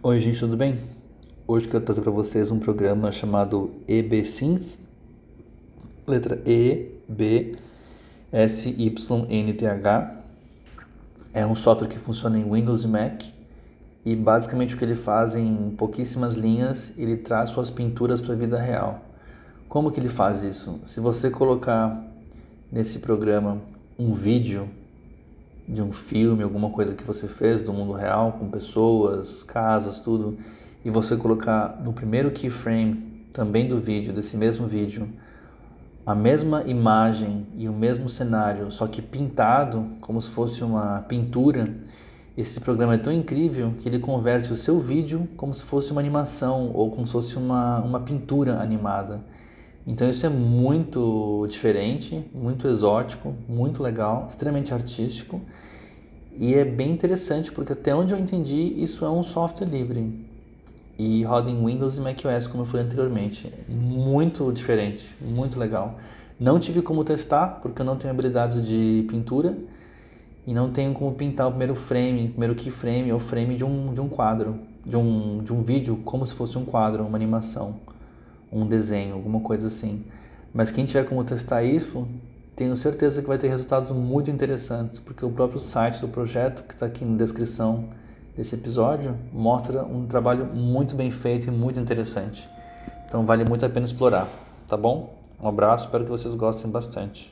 Oi, gente, tudo bem? Hoje eu quero trazer para vocês um programa chamado EBSynth, letra E, B, S, Y, N, T, H. É um software que funciona em Windows e Mac e basicamente o que ele faz em pouquíssimas linhas, ele traz suas pinturas para a vida real. Como que ele faz isso? Se você colocar nesse programa um vídeo de um filme, alguma coisa que você fez do mundo real, com pessoas, casas, tudo, e você colocar no primeiro keyframe também do vídeo, desse mesmo vídeo, a mesma imagem e o mesmo cenário, só que pintado como se fosse uma pintura, esse programa é tão incrível que ele converte o seu vídeo como se fosse uma animação ou como se fosse uma, uma pintura animada. Então isso é muito diferente, muito exótico, muito legal, extremamente artístico e é bem interessante porque até onde eu entendi isso é um software livre e roda em Windows e macOS como eu falei anteriormente. Muito diferente, muito legal. Não tive como testar porque eu não tenho habilidades de pintura e não tenho como pintar o primeiro frame, o primeiro keyframe ou frame de um, de um quadro, de um, de um vídeo como se fosse um quadro, uma animação um desenho, alguma coisa assim. Mas quem tiver como testar isso, tenho certeza que vai ter resultados muito interessantes, porque o próprio site do projeto, que está aqui na descrição desse episódio, mostra um trabalho muito bem feito e muito interessante. Então vale muito a pena explorar, tá bom? Um abraço, espero que vocês gostem bastante.